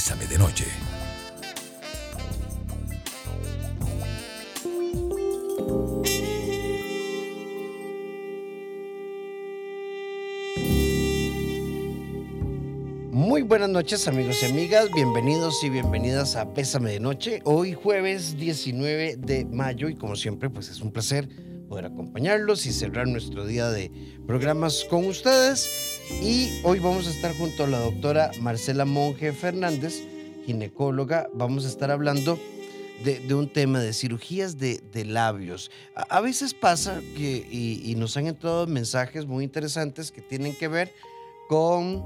Bésame de Noche. Muy buenas noches amigos y amigas, bienvenidos y bienvenidas a Bésame de Noche. Hoy jueves 19 de mayo y como siempre pues es un placer poder acompañarlos y cerrar nuestro día de programas con ustedes. Y hoy vamos a estar junto a la doctora Marcela Monge Fernández, ginecóloga. Vamos a estar hablando de, un tema de cirugías de, labios. A, veces pasa que, y, nos han entrado mensajes muy interesantes que tienen que ver con,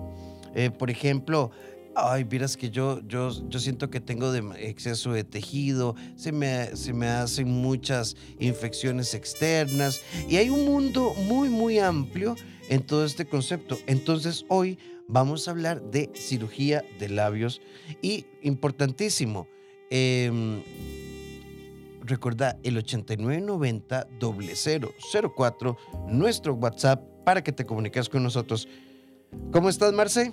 eh, por ejemplo, ay, miras que yo, yo, yo siento que tengo de exceso de tejido, se me, se me hacen muchas infecciones externas y hay un mundo muy, muy amplio en todo este concepto. Entonces hoy vamos a hablar de cirugía de labios y importantísimo, eh, recuerda el 8990 004, nuestro WhatsApp para que te comuniques con nosotros. ¿Cómo estás, Marce?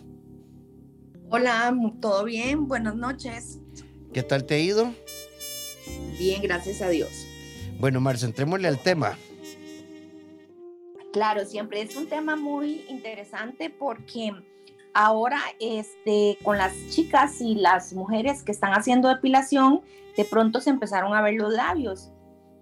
Hola, ¿todo bien? Buenas noches. ¿Qué tal te ha ido? Bien, gracias a Dios. Bueno, Marce, entrémosle al tema. Claro, siempre es un tema muy interesante porque ahora este, con las chicas y las mujeres que están haciendo depilación, de pronto se empezaron a ver los labios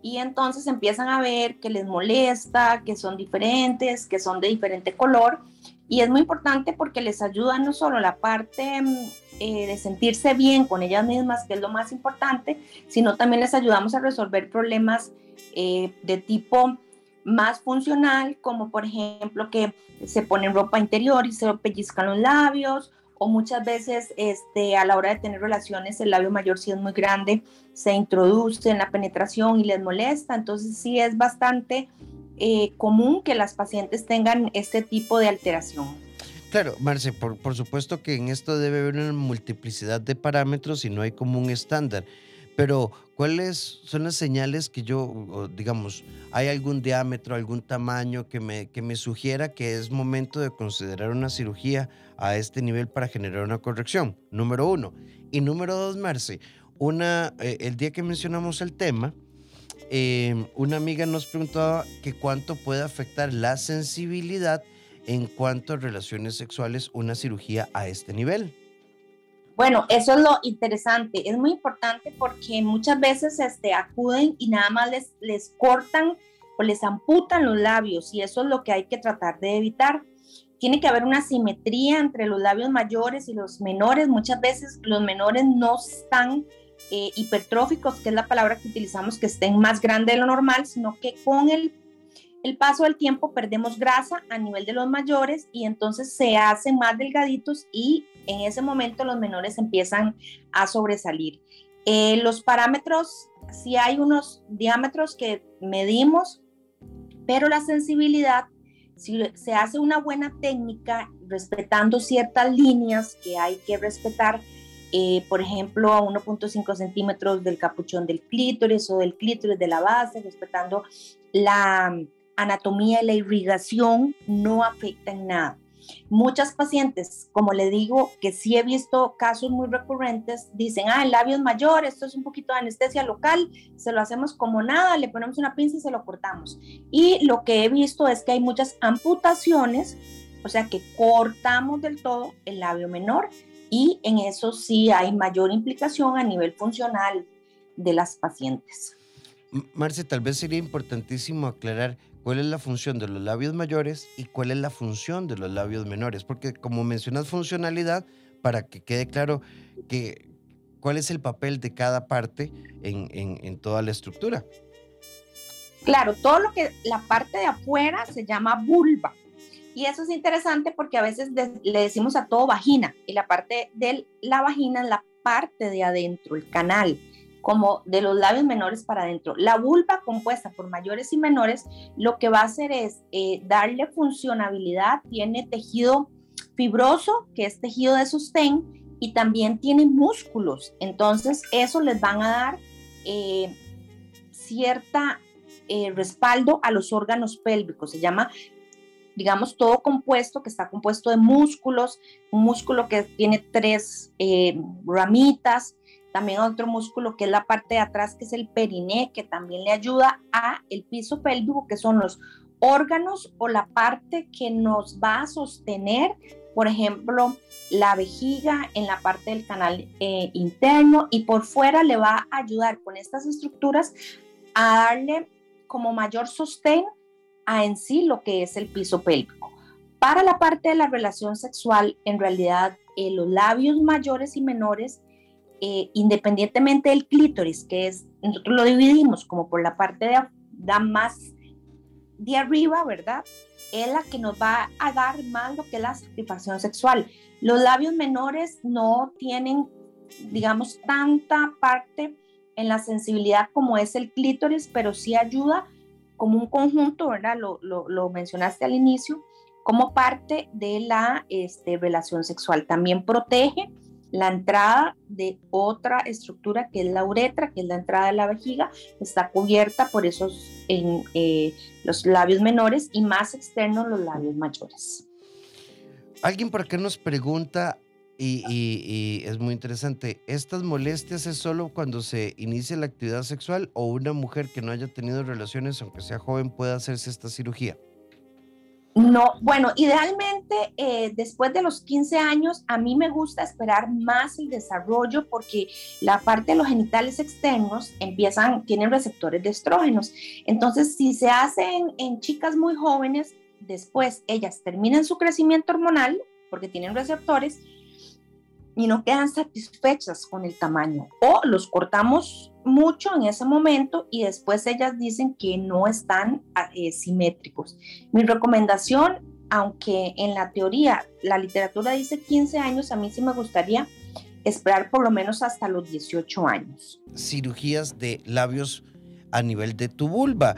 y entonces empiezan a ver que les molesta, que son diferentes, que son de diferente color y es muy importante porque les ayuda no solo la parte mm, eh, de sentirse bien con ellas mismas, que es lo más importante, sino también les ayudamos a resolver problemas eh, de tipo más funcional, como por ejemplo que se ponen ropa interior y se pellizcan los labios, o muchas veces este, a la hora de tener relaciones el labio mayor si es muy grande se introduce en la penetración y les molesta, entonces sí es bastante eh, común que las pacientes tengan este tipo de alteración. Claro, Marce, por, por supuesto que en esto debe haber una multiplicidad de parámetros y no hay como un estándar. Pero, ¿cuáles son las señales que yo, digamos, hay algún diámetro, algún tamaño que me, que me sugiera que es momento de considerar una cirugía a este nivel para generar una corrección? Número uno. Y número dos, Marce, una, eh, el día que mencionamos el tema, Em, una amiga nos preguntaba que cuánto puede afectar la sensibilidad en cuanto a relaciones sexuales una cirugía a este nivel. Bueno, eso es lo interesante. Es muy importante porque muchas veces este, acuden y nada más les, les cortan o les amputan los labios y eso es lo que hay que tratar de evitar. Tiene que haber una simetría entre los labios mayores y los menores. Muchas veces los menores no están eh, hipertróficos, que es la palabra que utilizamos, que estén más grandes de lo normal, sino que con el, el paso del tiempo perdemos grasa a nivel de los mayores y entonces se hacen más delgaditos y en ese momento los menores empiezan a sobresalir. Eh, los parámetros, si hay unos diámetros que medimos, pero la sensibilidad, si se hace una buena técnica respetando ciertas líneas que hay que respetar, eh, por ejemplo, a 1.5 centímetros del capuchón del clítoris o del clítoris de la base, respetando la anatomía y la irrigación, no afecta en nada. Muchas pacientes, como le digo, que sí he visto casos muy recurrentes, dicen, ah, el labio es mayor, esto es un poquito de anestesia local, se lo hacemos como nada, le ponemos una pinza y se lo cortamos. Y lo que he visto es que hay muchas amputaciones, o sea que cortamos del todo el labio menor y en eso sí hay mayor implicación a nivel funcional de las pacientes. Marce, tal vez sería importantísimo aclarar cuál es la función de los labios mayores y cuál es la función de los labios menores, porque como mencionas funcionalidad, para que quede claro que cuál es el papel de cada parte en, en toda la estructura. Claro, todo lo que la parte de afuera se llama vulva y eso es interesante porque a veces le decimos a todo vagina y la parte de la vagina es la parte de adentro, el canal, como de los labios menores para adentro. La vulva compuesta por mayores y menores lo que va a hacer es eh, darle funcionabilidad, tiene tejido fibroso, que es tejido de sostén, y también tiene músculos. Entonces, eso les van a dar eh, cierta eh, respaldo a los órganos pélvicos. Se llama digamos, todo compuesto, que está compuesto de músculos, un músculo que tiene tres eh, ramitas, también otro músculo que es la parte de atrás, que es el periné, que también le ayuda a el piso pélvico, que son los órganos o la parte que nos va a sostener, por ejemplo, la vejiga en la parte del canal eh, interno y por fuera le va a ayudar con estas estructuras a darle como mayor sostén a en sí lo que es el piso pélvico. Para la parte de la relación sexual, en realidad eh, los labios mayores y menores, eh, independientemente del clítoris, que es, nosotros lo dividimos como por la parte de, da más de arriba, ¿verdad? Es la que nos va a dar más lo que es la satisfacción sexual. Los labios menores no tienen, digamos, tanta parte en la sensibilidad como es el clítoris, pero sí ayuda como un conjunto, ¿verdad? Lo, lo, mencionaste al inicio, como parte de la este, relación sexual. También protege la entrada de otra estructura que es la uretra, que es la entrada de la vejiga, está cubierta por esos en, eh, los labios menores y más externos los labios mayores. Alguien por qué nos pregunta y, es muy interesante. ¿Estas molestias es solo cuando se inicia la actividad sexual o una mujer que no haya tenido relaciones, aunque sea joven, puede hacerse esta cirugía? No, bueno, idealmente eh, después de los 15 años a mí me gusta esperar más el desarrollo porque la parte de los genitales externos empiezan, tienen receptores de estrógenos. Entonces, si se hacen en chicas muy jóvenes, después ellas terminan su crecimiento hormonal porque tienen receptores y no quedan satisfechas con el tamaño o los cortamos mucho en ese momento y después ellas dicen que no están ah, eh, simétricos. Mi recomendación, aunque en la teoría la literatura dice 15 años, a mí sí me gustaría esperar por lo menos hasta los 18 años. Cirugías de labios a nivel de tu vulva.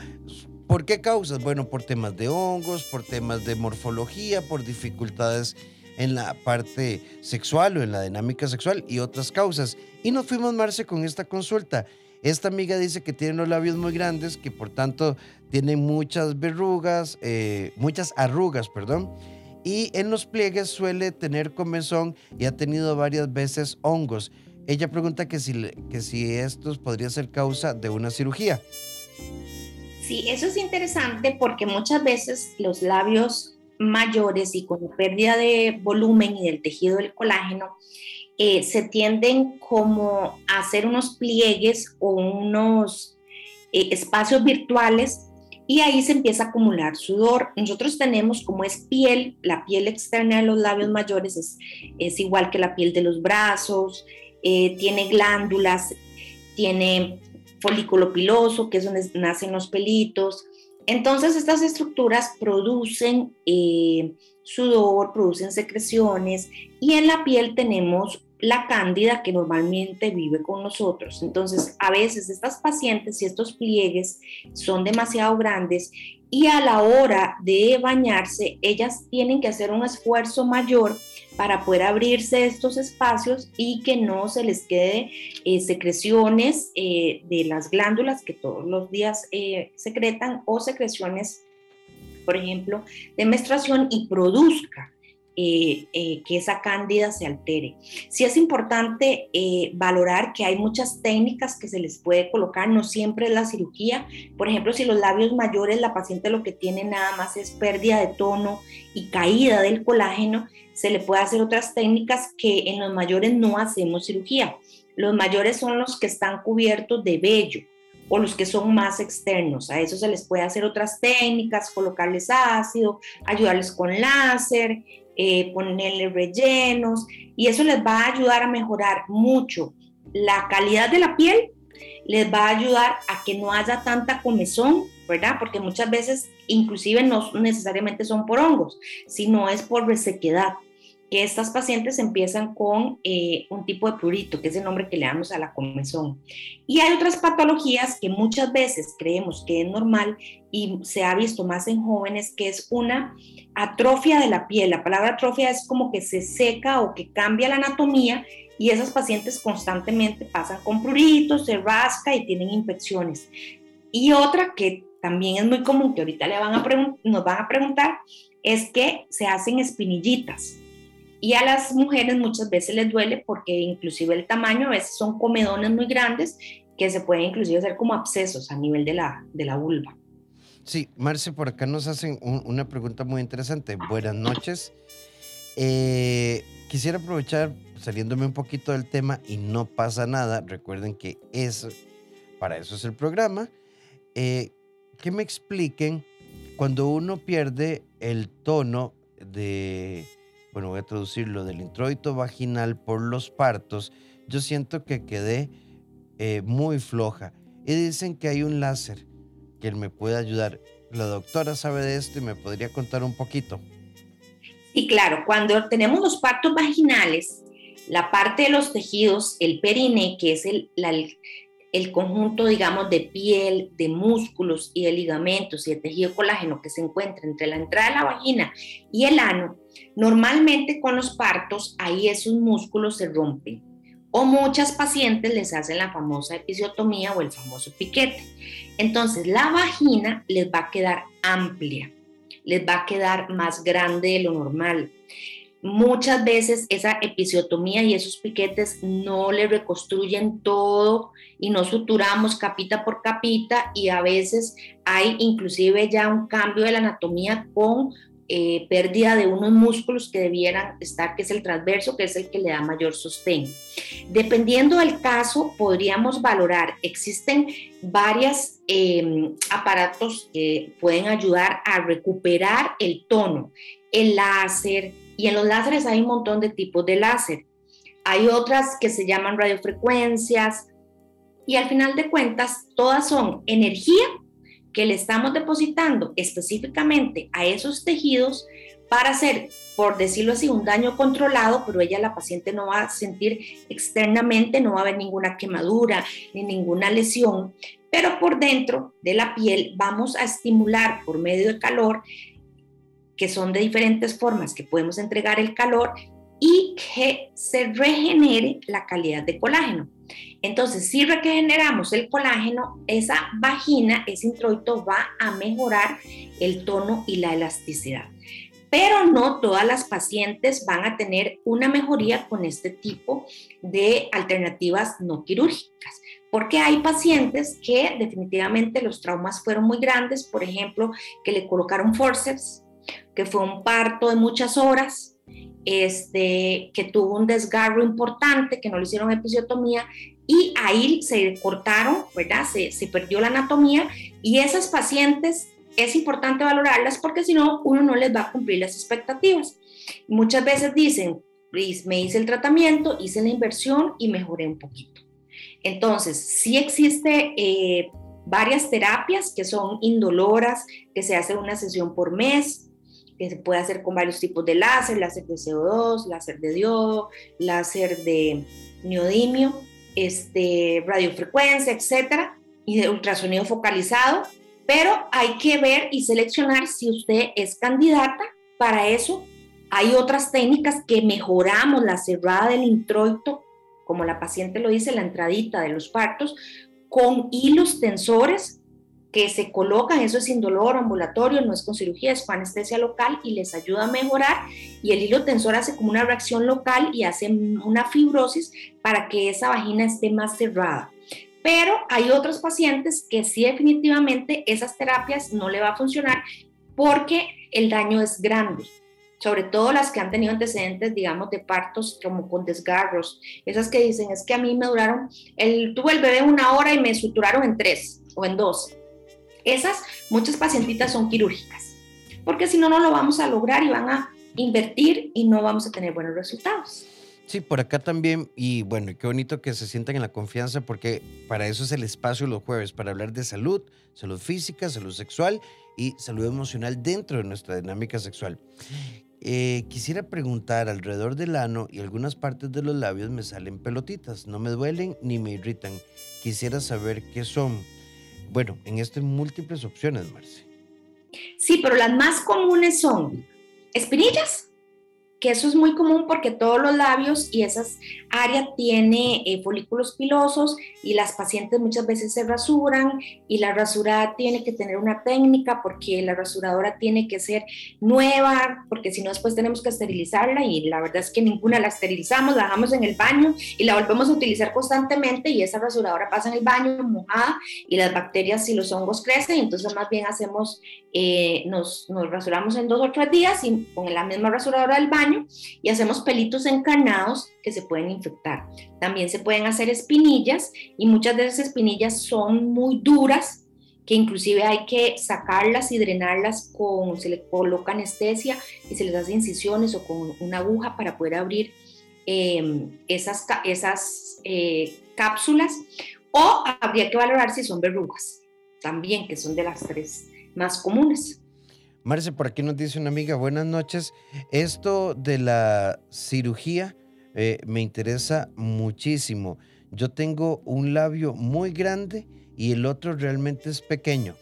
¿Por qué causas? Bueno, por temas de hongos, por temas de morfología, por dificultades en la parte sexual o en la dinámica sexual y otras causas. Y nos fuimos, Marce, con esta consulta. Esta amiga dice que tiene los labios muy grandes, que por tanto tiene muchas verrugas, eh, muchas arrugas, perdón. Y en los pliegues suele tener comezón y ha tenido varias veces hongos. Ella pregunta que si, que si estos podría ser causa de una cirugía. Sí, eso es interesante porque muchas veces los labios mayores y con pérdida de volumen y del tejido del colágeno, eh, se tienden como a hacer unos pliegues o unos eh, espacios virtuales y ahí se empieza a acumular sudor. Nosotros tenemos como es piel, la piel externa de los labios mayores es, igual que la piel de los brazos, eh, tiene glándulas, tiene folículo piloso, que es donde nacen los pelitos, entonces estas estructuras producen eh, sudor, producen secreciones y en la piel tenemos la cándida que normalmente vive con nosotros. Entonces a veces estas pacientes y estos pliegues son demasiado grandes y a la hora de bañarse ellas tienen que hacer un esfuerzo mayor para poder abrirse estos espacios y que no se les quede eh, secreciones eh, de las glándulas que todos los días eh, secretan o secreciones, por ejemplo, de menstruación y produzca que esa cándida se altere. Sí es importante valorar que hay muchas técnicas que se les puede colocar, no siempre es la cirugía. Por ejemplo, si los labios mayores, la paciente lo que tiene nada más es pérdida de tono y caída del colágeno, se le puede hacer otras técnicas que en los mayores no hacemos cirugía. Los mayores son los que están cubiertos de vello o los que son más externos. A eso se les puede hacer otras técnicas, colocarles ácido, ayudarles con láser, eh, ponerle rellenos y eso les va a ayudar a mejorar mucho la calidad de la piel, les va a ayudar a que no haya tanta comezón, ¿verdad? Porque muchas veces inclusive no necesariamente son por hongos, sino es por resequedad que estas pacientes empiezan con eh, un tipo de prurito, que es el nombre que le damos a la comezón. Y hay otras patologías que muchas veces creemos que es normal y se ha visto más en jóvenes, que es una atrofia de la piel. La palabra atrofia es como que se seca o que cambia la anatomía y esas pacientes constantemente pasan con pruritos, se rasca y tienen infecciones. Y otra que también es muy común, que ahorita le van a nos van a preguntar, es que se hacen espinillitas. Y a las mujeres muchas veces les duele porque inclusive el tamaño a veces son comedones muy grandes que se pueden inclusive hacer como abscesos a nivel de la, de la vulva. Sí, Marce, por acá nos hacen una pregunta muy interesante. Buenas noches. Eh, quisiera aprovechar, saliéndome un poquito del tema y no pasa nada, recuerden que es, para eso es el programa, eh, que me expliquen cuando uno pierde el tono de, bueno, voy a traducirlo, del introito vaginal por los partos, yo siento que quedé eh, muy floja. Y dicen que hay un láser que me puede ayudar. La doctora sabe de esto y me podría contar un poquito. Y claro, cuando tenemos los partos vaginales, la parte de los tejidos, el perine, que es el, el conjunto, digamos, de piel, de músculos y de ligamentos y de tejido colágeno que se encuentra entre la entrada de la vagina y el ano, normalmente con los partos ahí esos músculos se rompen. O muchas pacientes les hacen la famosa episiotomía o el famoso piquete. Entonces la vagina les va a quedar amplia, les va a quedar más grande de lo normal muchas veces esa episiotomía y esos piquetes no le reconstruyen todo y no suturamos capita por capita y a veces hay inclusive ya un cambio de la anatomía con eh, pérdida de unos músculos que debieran estar, que es el transverso, que es el que le da mayor sostén. Dependiendo del caso, podríamos valorar, existen varios em, aparatos que pueden ayudar a recuperar el tono, el láser, y en los láseres hay un montón de tipos de láser. Hay otras que se llaman radiofrecuencias y al final de cuentas todas son energía que le estamos depositando específicamente a esos tejidos para hacer, por decirlo así, un daño controlado, pero ella, la paciente, no va a sentir externamente, no va a haber ninguna quemadura ni ninguna lesión, pero por dentro de la piel vamos a estimular por medio de calor que son de diferentes formas que podemos entregar el calor y que se regenere la calidad de colágeno. Entonces, si regeneramos el colágeno, esa vagina, ese introito va a mejorar el tono y la elasticidad. Pero no todas las pacientes van a tener una mejoría con este tipo de alternativas no quirúrgicas porque hay pacientes que definitivamente los traumas fueron muy grandes, por ejemplo, que le colocaron forceps que fue un parto de muchas horas, este, que tuvo un desgarro importante, que no le hicieron episiotomía y ahí se cortaron, ¿verdad? Se, perdió la anatomía y esas pacientes es importante valorarlas porque si no, uno no les va a cumplir las expectativas. Muchas veces dicen, me hice el tratamiento, hice la inversión y mejoré un poquito. Entonces, sí existe eh, varias terapias que son indoloras, que se hace una sesión por mes, que se puede hacer con varios tipos de láser, láser de CO2, láser de diodo, láser de neodimio, este, radiofrecuencia, etcétera, y de ultrasonido focalizado, pero hay que ver y seleccionar si usted es candidata para eso. Hay otras técnicas que mejoramos la cerrada del introito, como la paciente lo dice, la entradita de los partos, con hilos tensores que se colocan, eso es indoloro, ambulatorio, no es con cirugía, es con anestesia local y les ayuda a mejorar y el hilo tensor hace como una reacción local y hace una fibrosis para que esa vagina esté más cerrada. Pero hay otros pacientes que sí definitivamente esas terapias no le va a funcionar porque el daño es grande, sobre todo las que han tenido antecedentes, digamos, de partos como con desgarros, esas que dicen, es que a mí me duraron, el, tuve el bebé una hora y me suturaron en tres o en dos esas, muchas pacientitas son quirúrgicas, porque si no, no lo vamos a lograr y van a invertir y no vamos a tener buenos resultados. Sí, por acá también, y bueno, qué bonito que se sientan en la confianza, porque para eso es el espacio los jueves, para hablar de salud, salud física, salud sexual y salud emocional dentro de nuestra dinámica sexual. Eh, quisiera preguntar, alrededor del ano y algunas partes de los labios me salen pelotitas, no me duelen ni me irritan. Quisiera saber qué son. Bueno, en estas múltiples opciones, Marce. Sí, pero las más comunes son espinillas, que eso es muy común porque todos los labios y esas áreas tiene eh, folículos pilosos y las pacientes muchas veces se rasuran y la rasura tiene que tener una técnica porque la rasuradora tiene que ser nueva porque si no después tenemos que esterilizarla y la verdad es que ninguna la esterilizamos, la dejamos en el baño y la volvemos a utilizar constantemente y esa rasuradora pasa en el baño mojada y las bacterias y los hongos crecen, entonces más bien hacemos, eh, nos, nos rasuramos en dos o tres días y con la misma rasuradora del baño y hacemos pelitos encarnados que se pueden infectar. También se pueden hacer espinillas y muchas de esas espinillas son muy duras que inclusive hay que sacarlas y drenarlas con, se le coloca anestesia y se les hace incisiones o con una aguja para poder abrir em, esas, esas eh, cápsulas o habría que valorar si son verrugas también, que son de las tres más comunes. Marce, por aquí nos dice una amiga, buenas noches. Esto de la cirugía eh, me interesa muchísimo. Yo tengo un labio muy grande y el otro realmente es pequeño.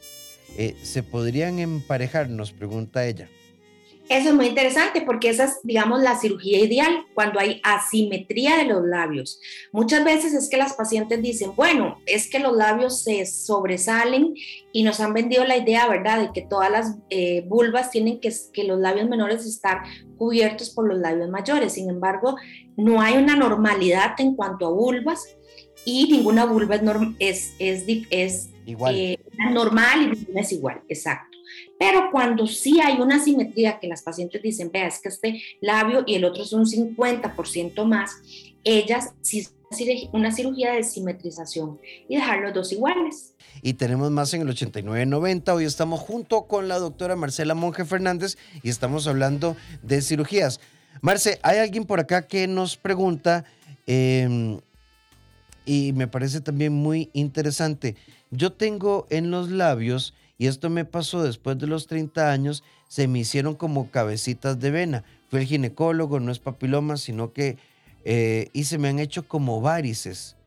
Eh, ¿Se podrían emparejar? Nos pregunta ella. Eso es muy interesante porque esa es, digamos, la cirugía ideal cuando hay asimetría de los labios. Muchas veces es que las pacientes dicen, bueno, es que los labios se sobresalen y nos han vendido la idea, ¿verdad?, de que todas las eh, vulvas tienen que, que los labios menores estar cubiertos por los labios mayores. Sin embargo, no hay una normalidad en cuanto a vulvas y ninguna vulva es, es, es, igual. Eh, normal y ninguna es igual, exacto. Pero cuando sí hay una simetría que las pacientes dicen, vea, es que este labio y el otro es un 50% más, ellas sí una cirugía de simetrización y dejar los dos iguales. Y tenemos más en el 8990. Hoy estamos junto con la doctora Marcela Monge Fernández y estamos hablando de cirugías. Marce, hay alguien por acá que nos pregunta, em, y me parece también muy interesante. Yo tengo en los labios y esto me pasó después de los 30 años, se me hicieron como cabecitas de vena. Fue el ginecólogo, no es papiloma, sino que, eh, y se me han hecho como varices,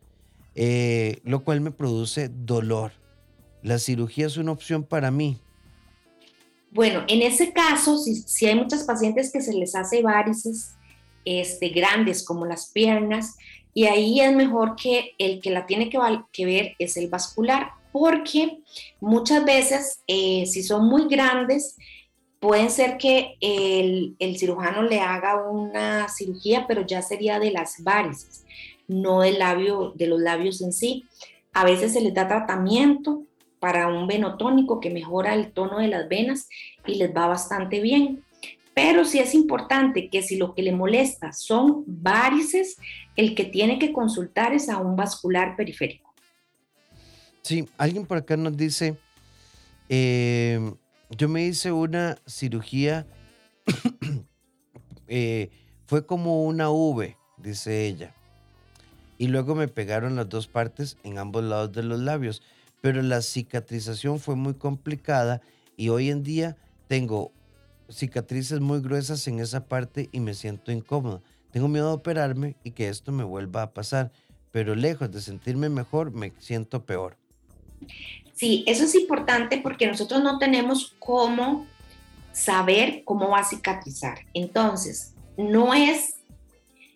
eh, lo cual me produce dolor. La cirugía es una opción para mí. Bueno, en ese caso, si, hay muchas pacientes que se les hace varices este, grandes como las piernas, y ahí es mejor que el que la tiene que ver es el vascular porque muchas veces, eh, si son muy grandes, pueden ser que el, cirujano le haga una cirugía, pero ya sería de las varices, no del labio, de los labios en sí. A veces se les da tratamiento para un venotónico que mejora el tono de las venas y les va bastante bien. Pero sí es importante que si lo que le molesta son varices, el que tiene que consultar es a un vascular periférico. Sí, alguien por acá nos dice, em, yo me hice una cirugía, eh, fue como una V, dice ella, y luego me pegaron las dos partes en ambos lados de los labios, pero la cicatrización fue muy complicada y hoy en día tengo cicatrices muy gruesas en esa parte y me siento incómodo. Tengo miedo de operarme y que esto me vuelva a pasar, pero lejos de sentirme mejor, me siento peor. Sí, eso es importante porque nosotros no tenemos cómo saber cómo va a cicatrizar. Entonces, no es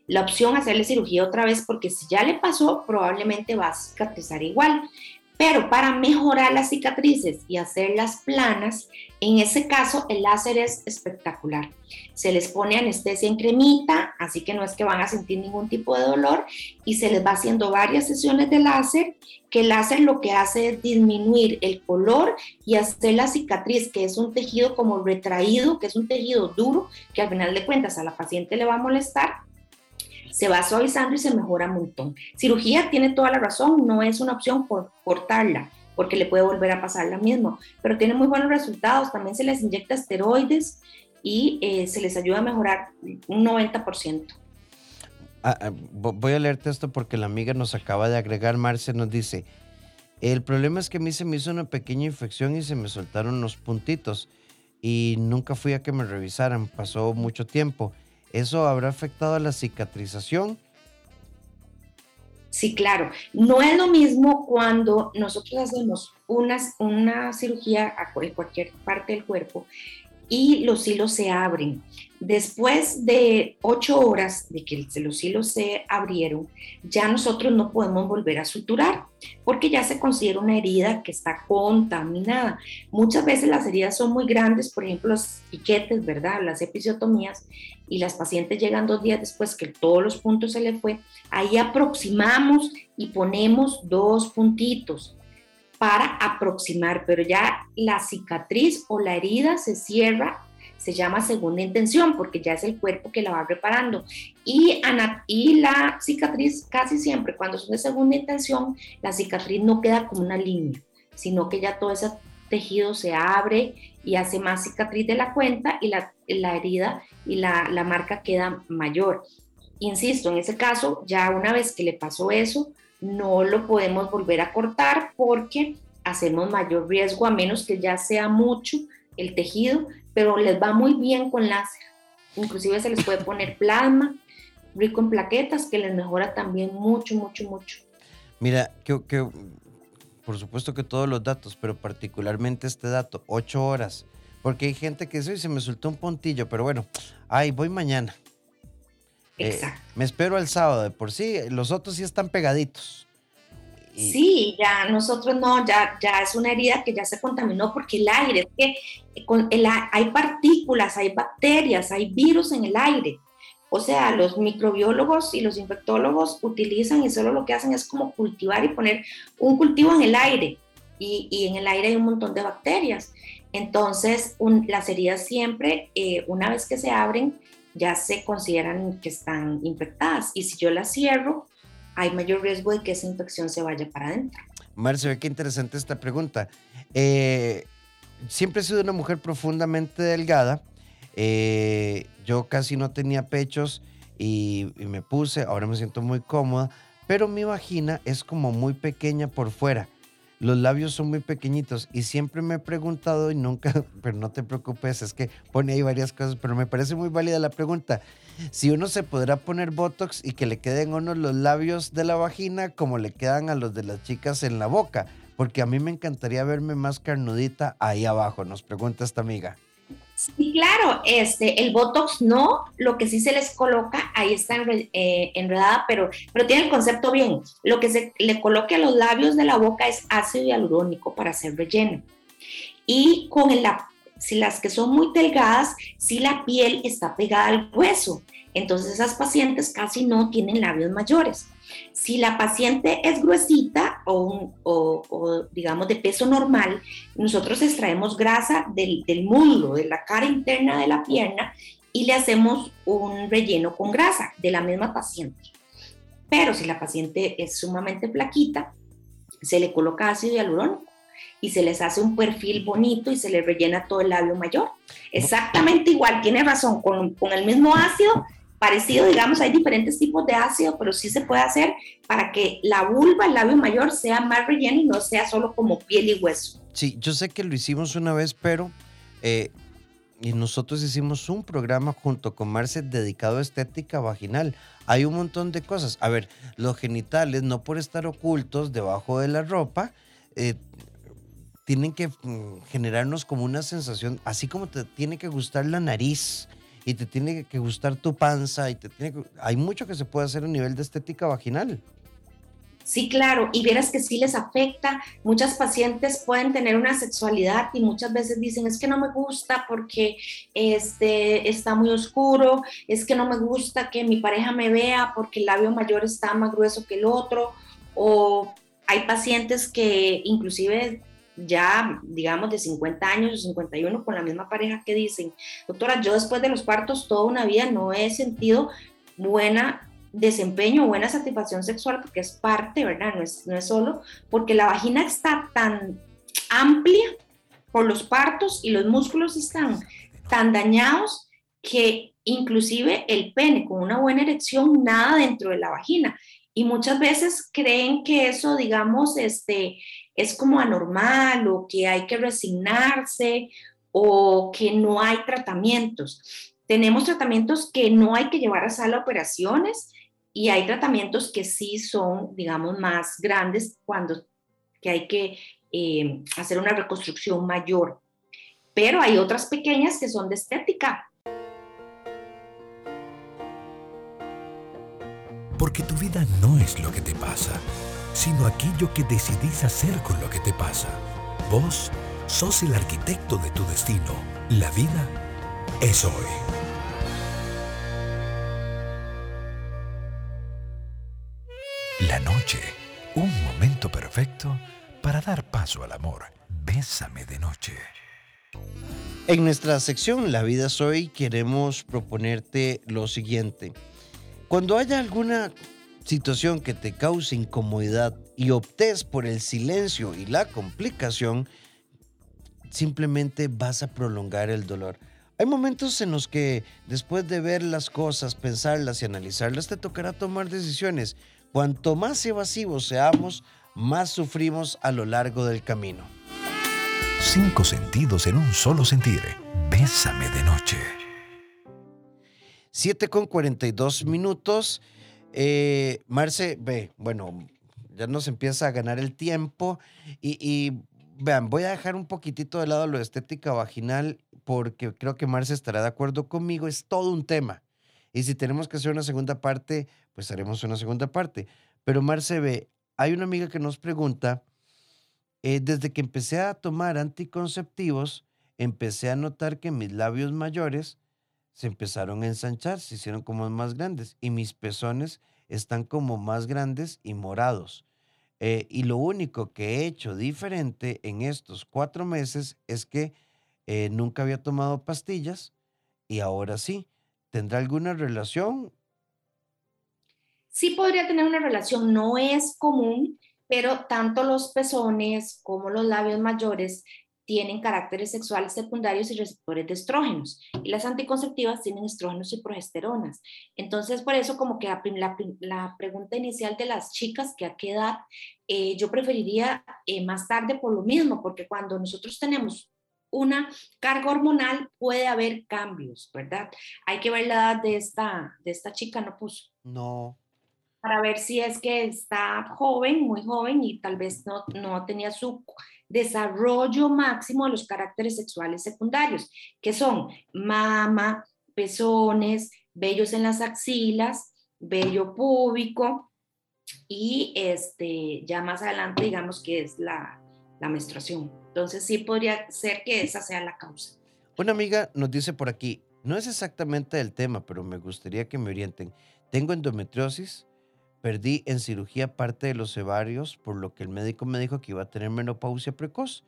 la opción hacerle cirugía otra vez porque si ya le pasó, probablemente va a cicatrizar igual. Pero para mejorar las cicatrices y hacerlas planas, en ese caso el láser es espectacular. Se les pone anestesia en cremita, así que no es que van a sentir ningún tipo de dolor y se les va haciendo varias sesiones de láser, que el láser lo que hace es disminuir el color y hacer la cicatriz, que es un tejido como retraído, que es un tejido duro, que al final de cuentas a la paciente le va a molestar, se va suavizando y se mejora un montón. Cirugía tiene toda la razón, no es una opción por cortarla, porque le puede volver a pasar lo mismo, pero tiene muy buenos resultados. También se les inyecta esteroides y eh, se les ayuda a mejorar un 90%. Ah, ah, voy a leerte esto porque la amiga nos acaba de agregar, Marce nos dice, el problema es que a mí se me hizo una pequeña infección y se me soltaron los puntitos y nunca fui a que me revisaran, pasó mucho tiempo. ¿Eso habrá afectado a la cicatrización? Sí, claro. No es lo mismo cuando nosotros hacemos una, una cirugía a cualquier parte del cuerpo y los hilos se abren. Después de ocho horas de que los hilos se abrieron, ya nosotros no podemos volver a suturar porque ya se considera una herida que está contaminada. Muchas veces las heridas son muy grandes, por ejemplo, los piquetes, ¿verdad? Las episiotomías, y las pacientes llegan dos días después que todos los puntos se le fue. Ahí aproximamos y ponemos dos puntitos para aproximar, pero ya la cicatriz o la herida se cierra se llama segunda intención porque ya es el cuerpo que la va preparando. Y, y la cicatriz casi siempre, cuando son de segunda intención, la cicatriz no queda como una línea, sino que ya todo ese tejido se abre y hace más cicatriz de la cuenta y la, la herida y la, la marca queda mayor. Insisto, en ese caso, ya una vez que le pasó eso, no lo podemos volver a cortar porque hacemos mayor riesgo a menos que ya sea mucho el tejido, pero les va muy bien con láser. Inclusive se les puede poner plasma, rico en plaquetas, que les mejora también mucho, mucho, mucho. Mira, que, por supuesto que todos los datos, pero particularmente este dato, ocho horas, porque hay gente que dice, se me soltó un puntillo, pero bueno, ay, voy mañana. Eh, Exacto. me espero al sábado, de por sí, los otros sí están pegaditos. Sí, ya nosotros no, ya, ya es una herida que ya se contaminó porque el aire, es que con el, hay partículas, hay bacterias, hay virus en el aire. O sea, los microbiólogos y los infectólogos utilizan y solo lo que hacen es como cultivar y poner un cultivo en el aire. Y, y en el aire hay un montón de bacterias. Entonces, las heridas siempre, eh, una vez que se abren, ya se consideran que están infectadas. Y si yo las cierro, hay mayor riesgo de que esa infección se vaya para adentro. Marce, qué interesante esta pregunta. Eh, siempre he sido una mujer profundamente delgada. Eh, yo casi no tenía pechos y, me puse, ahora me siento muy cómoda, pero mi vagina es como muy pequeña por fuera. Los labios son muy pequeñitos y siempre me he preguntado y nunca, pero no te preocupes, es que pone ahí varias cosas, pero me parece muy válida la pregunta si uno se podrá poner Botox y que le queden unos los labios de la vagina como le quedan a los de las chicas en la boca, porque a mí me encantaría verme más carnudita ahí abajo, nos pregunta esta amiga. Sí, claro, este, el Botox no, lo que sí se les coloca, ahí está eh, enredada, pero, pero tiene el concepto bien. Lo que se le coloque a los labios de la boca es ácido hialurónico para hacer relleno. Y con el, si las que son muy delgadas, si la piel está pegada al hueso. Entonces esas pacientes casi no tienen labios mayores. Si la paciente es gruesita o, digamos de peso normal, nosotros extraemos grasa del, del muslo, de la cara interna de la pierna y le hacemos un relleno con grasa de la misma paciente. Pero si la paciente es sumamente flaquita, se le coloca ácido hialurónico y se les hace un perfil bonito y se les rellena todo el labio mayor. Exactamente igual, tiene razón, con, con el mismo ácido, parecido, digamos, hay diferentes tipos de ácido, pero sí se puede hacer para que la vulva, el labio mayor, sea más relleno y no sea solo como piel y hueso. Sí, yo sé que lo hicimos una vez, pero eh, y nosotros hicimos un programa junto con Marce dedicado a estética vaginal. Hay un montón de cosas. A ver, los genitales, no por estar ocultos debajo de la ropa, eh, tienen que mm, generarnos como una sensación, así como te tiene que gustar la nariz y te tiene que gustar tu panza y te tiene hay mucho que se puede hacer a nivel de estética vaginal. Sí, claro, y vieras que sí les afecta. Muchas pacientes pueden tener una sexualidad y muchas veces dicen, es que no me gusta porque este, está muy oscuro, es que no me gusta que mi pareja me vea porque el labio mayor está más grueso que el otro, o hay pacientes que inclusive ya, digamos, de 50 años o 51 con la misma pareja que dicen, doctora, yo después de los partos toda una vida no he sentido buena desempeño, buena satisfacción sexual, porque es parte, ¿verdad? No es, no es solo, porque la vagina está tan amplia por los partos y los músculos están tan dañados que inclusive el pene con una buena erección nada dentro de la vagina. Y muchas veces creen que eso, digamos, este, es como anormal o que hay que resignarse o que no hay tratamientos. Tenemos tratamientos que no hay que llevar a sala operaciones y hay tratamientos que sí son, digamos, más grandes cuando que hay que eh, hacer una reconstrucción mayor. pero hay otras pequeñas que son de estética. Porque tu vida no es lo que te pasa, sino aquello que decidís hacer con lo que te pasa. Vos sos el arquitecto de tu destino. La vida es hoy. La noche, un momento perfecto para dar paso al amor. Bésame de noche. En nuestra sección La vida es hoy queremos proponerte lo siguiente. Cuando haya alguna situación que te cause incomodidad y optes por el silencio y la complicación, simplemente vas a prolongar el dolor. Hay momentos en los que después de ver las cosas, pensarlas y analizarlas, te tocará tomar decisiones. Cuanto más evasivos seamos, más sufrimos a lo largo del camino. Cinco sentidos en un solo sentir. Bésame de noche. 7 con 42 minutos. Eh, Marce, ve, bueno, ya nos empieza a ganar el tiempo y, vean, voy a dejar un poquitito de lado lo de estética vaginal porque creo que Marce estará de acuerdo conmigo, es todo un tema. Y si tenemos que hacer una segunda parte, pues haremos una segunda parte. Pero Marce, ve, hay una amiga que nos pregunta, eh, desde que empecé a tomar anticonceptivos, empecé a notar que mis labios mayores se empezaron a ensanchar, se hicieron como más grandes y mis pezones están como más grandes y morados. Eh, y lo único que he hecho diferente en estos cuatro meses es que eh, nunca había tomado pastillas y ahora sí. ¿Tendrá alguna relación? Sí podría tener una relación, no es común, pero tanto los pezones como los labios mayores tienen caracteres sexuales secundarios y receptores de estrógenos. Y las anticonceptivas tienen estrógenos y progesteronas. Entonces, por eso como que la, pregunta inicial de las chicas, que a qué edad, eh, yo preferiría eh, más tarde por lo mismo, porque cuando nosotros tenemos una carga hormonal puede haber cambios, ¿verdad? Hay que ver la edad de esta, de esta chica, ¿no puso? No. Para ver si es que está joven, muy joven y tal vez no, no tenía su desarrollo máximo de los caracteres sexuales secundarios, que son mama, pezones, vellos en las axilas, vello púbico y este, ya más adelante digamos que es la, la menstruación. Entonces sí podría ser que esa sea la causa. Una amiga nos dice por aquí, no es exactamente el tema, pero me gustaría que me orienten. Tengo endometriosis, Perdí en cirugía parte de los ovarios, por lo que el médico me dijo que iba a tener menopausia precoz.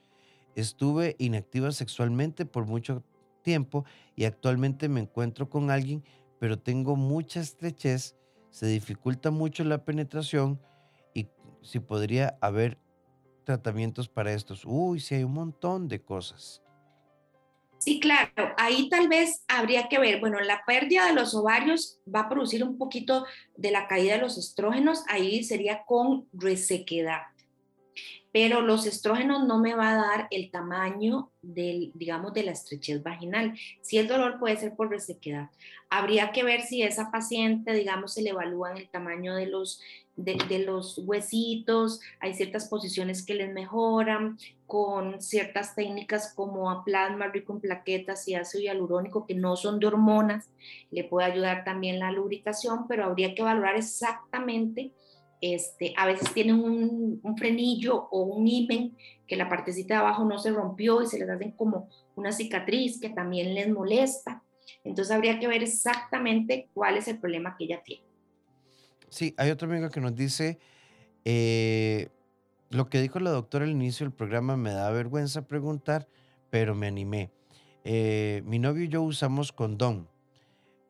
Estuve inactiva sexualmente por mucho tiempo y actualmente me encuentro con alguien, pero tengo mucha estrechez, se dificulta mucho la penetración y si podría haber tratamientos para estos. Uy, sí hay un montón de cosas. Sí, claro, ahí tal vez habría que ver, bueno, la pérdida de los ovarios va a producir un poquito de la caída de los estrógenos, ahí sería con resequedad pero los estrógenos no me va a dar el tamaño del, digamos, de la estrechez vaginal. Si el dolor puede ser por resequedad, habría que ver si esa paciente, digamos, se le evalúan el tamaño de los, de, los huesitos, hay ciertas posiciones que les mejoran con ciertas técnicas como a plasma rico en plaquetas y ácido hialurónico que no son de hormonas, le puede ayudar también la lubricación, pero habría que valorar exactamente este, a veces tienen un, frenillo o un imen que la partecita de abajo no se rompió y se les hacen como una cicatriz que también les molesta. Entonces habría que ver exactamente cuál es el problema que ella tiene. Sí, hay otro amigo que nos dice, eh, lo que dijo la doctora al inicio del programa me da vergüenza preguntar, pero me animé. Eh, mi novio y yo usamos condón,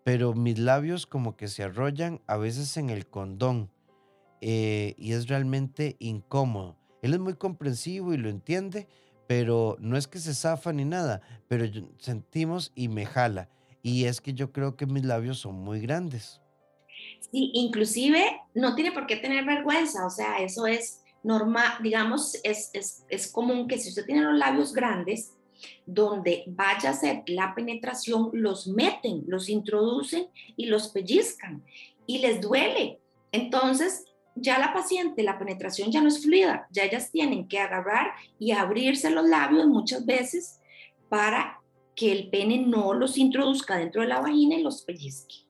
pero mis labios como que se arrollan a veces en el condón eh, y es realmente incómodo. Él es muy comprensivo y lo entiende, pero no es que se zafa ni nada, pero sentimos y me jala. Y es que yo creo que mis labios son muy grandes. Inclusive no tiene por qué tener vergüenza, o sea, eso es normal, digamos, es, es, es común que si usted tiene los labios grandes, donde vaya a hacer la penetración, los meten, los introducen y los pellizcan y les duele. Entonces, ya la paciente, la penetración ya no es fluida, ya ellas tienen que agarrar y abrirse los labios muchas veces para que el pene no los introduzca dentro de la vagina y los pellizque.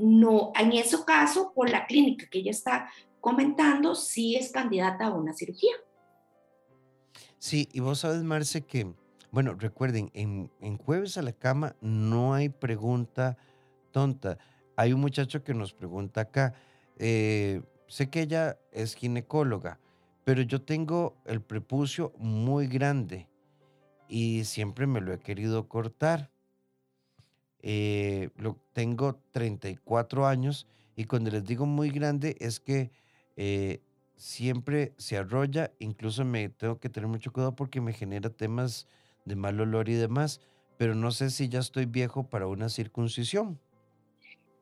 No, en ese caso, por la clínica que ella está comentando, sí es candidata a una cirugía. Sí, y vos sabes, Marce, que, bueno, recuerden, en, en Jueves a la Cama no hay pregunta tonta. Hay un muchacho que nos pregunta acá, eh, sé que ella es ginecóloga, pero yo tengo el prepucio muy grande y siempre me lo he querido cortar. Eh, lo, tengo 34 años y cuando les digo muy grande es que eh, siempre se arrolla, incluso me tengo que tener mucho cuidado porque me genera temas de mal olor y demás, pero no sé si ya estoy viejo para una circuncisión.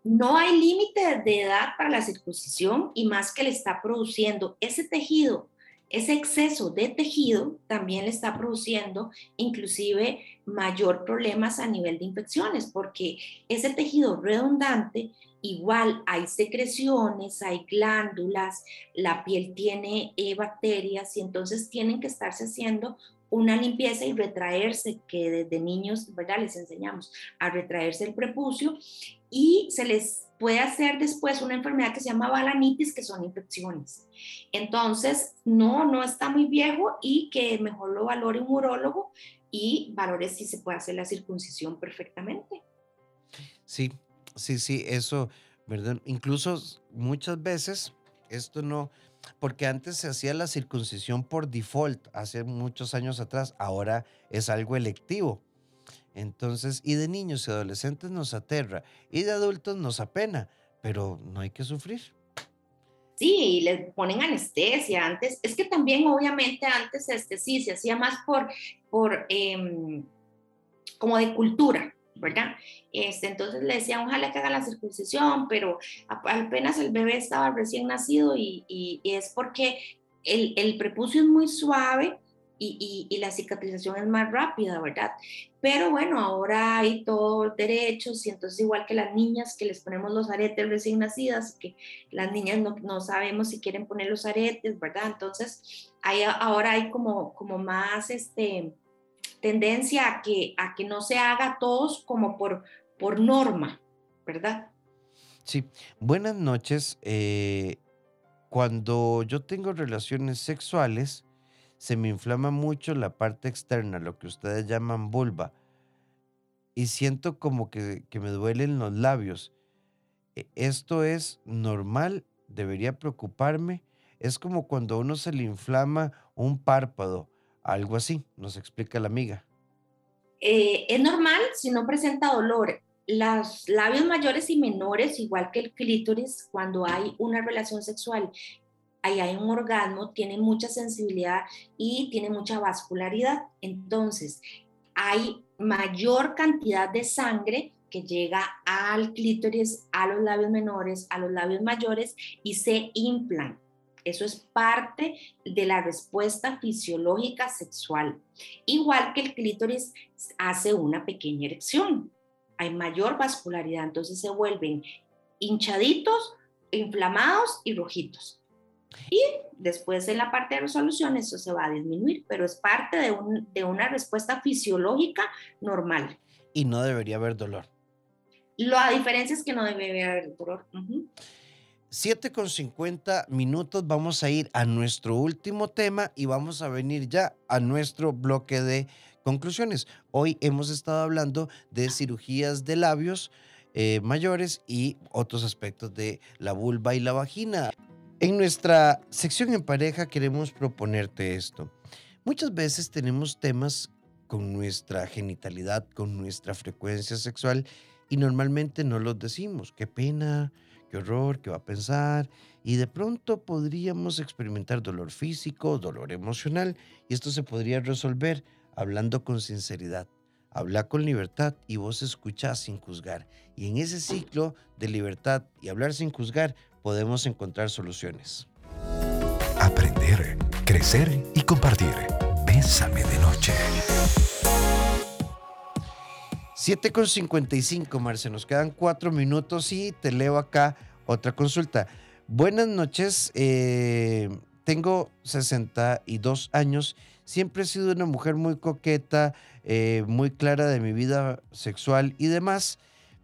No hay límite de edad para la circuncisión y más que le está produciendo ese tejido ese exceso de tejido también le está produciendo inclusive mayor problemas a nivel de infecciones, porque ese tejido redundante, igual hay secreciones, hay glándulas, la piel tiene eh, bacterias y entonces tienen que estarse haciendo una limpieza y retraerse, que desde niños, ¿verdad? Les enseñamos a retraerse el prepucio y se les puede hacer después una enfermedad que se llama balanitis, que son infecciones. Entonces, no, no está muy viejo y que mejor lo valore un urólogo y valore si se puede hacer la circuncisión perfectamente. Sí, sí, sí, eso, ¿verdad? Incluso muchas veces esto no, porque antes se hacía la circuncisión por default, hace muchos años atrás, ahora es algo electivo. Entonces, y de niños y adolescentes nos aterra, y de adultos nos apena, pero no hay que sufrir. Sí, les ponen anestesia antes. Es que también, obviamente, antes este, sí se hacía más por, por em, como de cultura, ¿verdad? Este, entonces le decían, ojalá que haga la circuncisión, pero apenas el bebé estaba recién nacido y, es porque el, prepucio es muy suave y, la cicatrización es más rápida, ¿verdad? Pero bueno, ahora hay todos derechos y entonces igual que las niñas que les ponemos los aretes recién nacidas, que las niñas no, no sabemos si quieren poner los aretes, ¿verdad? Entonces hay, ahora hay como, como más este, tendencia a que, a que no se haga todos como por, por norma, ¿verdad? Sí, buenas noches. Eh, cuando yo tengo relaciones sexuales, se me inflama mucho la parte externa, lo que ustedes llaman vulva, y siento como que, me duelen los labios. E, ¿Esto es normal? ¿Debería preocuparme? Es como cuando a uno se le inflama un párpado, algo así, nos explica la amiga. Eh, es normal si no presenta dolor. Los labios mayores y menores, igual que el clítoris, cuando hay una relación sexual ahí hay un orgasmo, tiene mucha sensibilidad y tiene mucha vascularidad. Entonces, hay mayor cantidad de sangre que llega al clítoris, a los labios menores, a los labios mayores y se inflan. Eso es parte de la respuesta fisiológica sexual. Igual que el clítoris hace una pequeña erección. Hay mayor vascularidad, entonces se vuelven hinchaditos, inflamados y rojitos. Y después en la parte de resolución eso se va a disminuir, pero es parte de, un, de una respuesta fisiológica normal. Y no debería haber dolor. La diferencia es que no debe haber dolor. 7 con 50 minutos vamos a ir a nuestro último tema y vamos a venir ya a nuestro bloque de conclusiones. Hoy hemos estado hablando de cirugías de labios eh, mayores y otros aspectos de la vulva y la vagina. En nuestra sección en pareja queremos proponerte esto. Muchas veces tenemos temas con nuestra genitalidad, con nuestra frecuencia sexual y normalmente no los decimos. Qué pena, qué horror, qué va a pensar. Y de pronto podríamos experimentar dolor físico, dolor emocional y esto se podría resolver hablando con sinceridad. Habla con libertad y vos escuchás sin juzgar. Y en ese ciclo de libertad y hablar sin juzgar, podemos encontrar soluciones. Aprender, crecer y compartir. Bésame de noche. 7 con 55, Marce. Nos quedan cuatro minutos y te leo acá otra consulta. Buenas noches. Eh, tengo 62 años. siempre he sido una mujer muy coqueta, eh, muy clara de mi vida sexual y demás,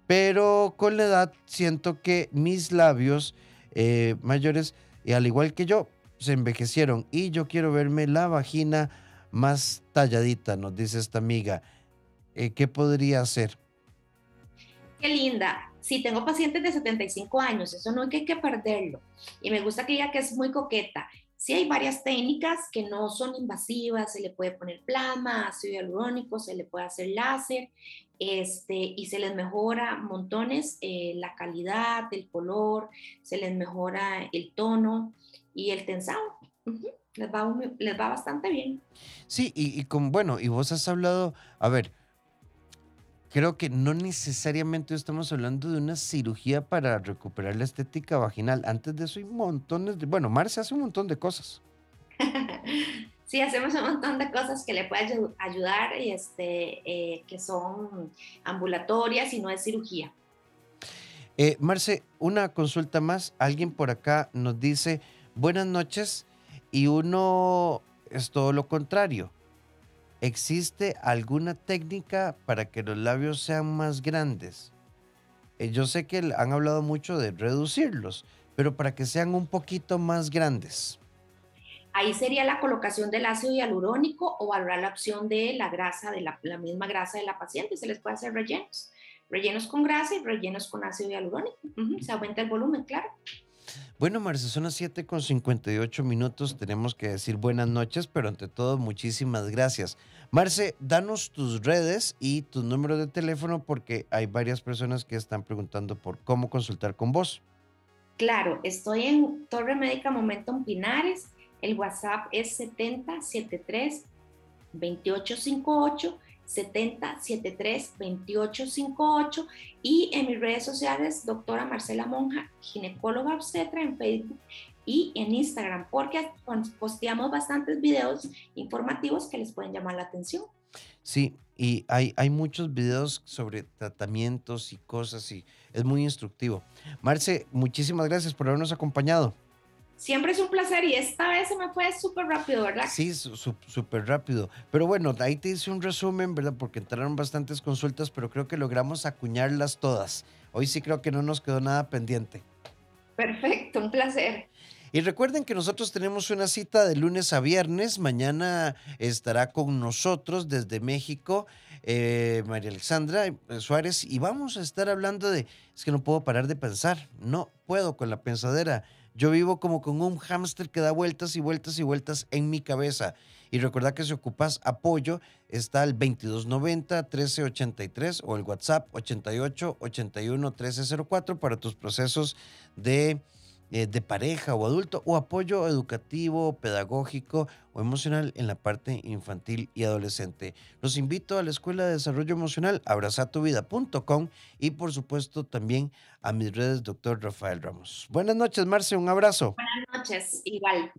pero con la edad siento que mis labios eh, mayores, y al igual que yo, se envejecieron y yo quiero verme la vagina más talladita, nos dice esta amiga. Eh, ¿Qué podría hacer? Qué linda. Sí, tengo pacientes de 75 años, eso no hay que perderlo. Y me gusta que ella que es muy coqueta. Sí hay varias técnicas que no son invasivas, se le puede poner plasma, ácido hialurónico, se le puede hacer láser, este, y se les mejora montones eh, la calidad, el color, se les mejora el tono y el tensado. les, va, les va bastante bien. Sí, y, y con, bueno, y vos has hablado, a ver, creo que no necesariamente estamos hablando de una cirugía para recuperar la estética vaginal. Antes de eso hay montones de... Bueno, Marce hace un montón de cosas. sí, hacemos un montón de cosas que le pueden ayudar, y este, eh, que son ambulatorias y no es cirugía. Eh, Marce, una consulta más. Alguien por acá nos dice, buenas noches, y uno es todo lo contrario ¿Existe alguna técnica para que los labios sean más grandes? Eh, yo sé que han hablado mucho de reducirlos, pero para que sean un poquito más grandes. Ahí sería la colocación del ácido hialurónico o habrá la opción de la grasa, de la, misma grasa de la paciente, se les puede hacer rellenos. Rellenos con grasa y rellenos con ácido hialurónico. se aumenta el volumen, claro. Bueno, Marce, son las 7 con 58 minutos. Tenemos que decir buenas noches, pero ante todo, muchísimas gracias. Marce, danos tus redes y tu número de teléfono porque hay varias personas que están preguntando por cómo consultar con vos. Claro, estoy en Torre Médica Momentum Pinares. El WhatsApp es 7073 2858 7073 2858 y en mis redes sociales, doctora Marcela Monja, ginecóloga obstetra en Facebook y en Instagram, porque posteamos bastantes videos informativos que les pueden llamar la atención. Sí, y hay, hay muchos videos sobre tratamientos y cosas y es muy instructivo. Marce, muchísimas gracias por habernos acompañado. Siempre es un placer y esta vez se me fue súper rápido, ¿verdad? Sí, súper rápido. Pero bueno, ahí te hice un resumen, ¿verdad? Porque entraron bastantes consultas, pero creo que logramos acuñarlas todas. Hoy sí creo que no nos quedó nada pendiente. Perfecto, un placer. Y recuerden que nosotros tenemos una cita de lunes a viernes. Mañana estará con nosotros desde México eh, María Alexandra Suárez y vamos a estar hablando de, es que no puedo parar de pensar, no puedo con la pensadera. Yo vivo como con un hámster que da vueltas y vueltas y vueltas en mi cabeza. Y recuerda que si ocupas apoyo, está el 2290 1383 o el WhatsApp 88 81 1304 para tus procesos de eh, de pareja o adulto o apoyo educativo, pedagógico o emocional en la parte infantil y adolescente. Los invito a la Escuela de Desarrollo Emocional, abrazatuvida.com y por supuesto también a mis redes, doctor Rafael Ramos. Buenas noches, Marce, un abrazo. Buenas noches, igual.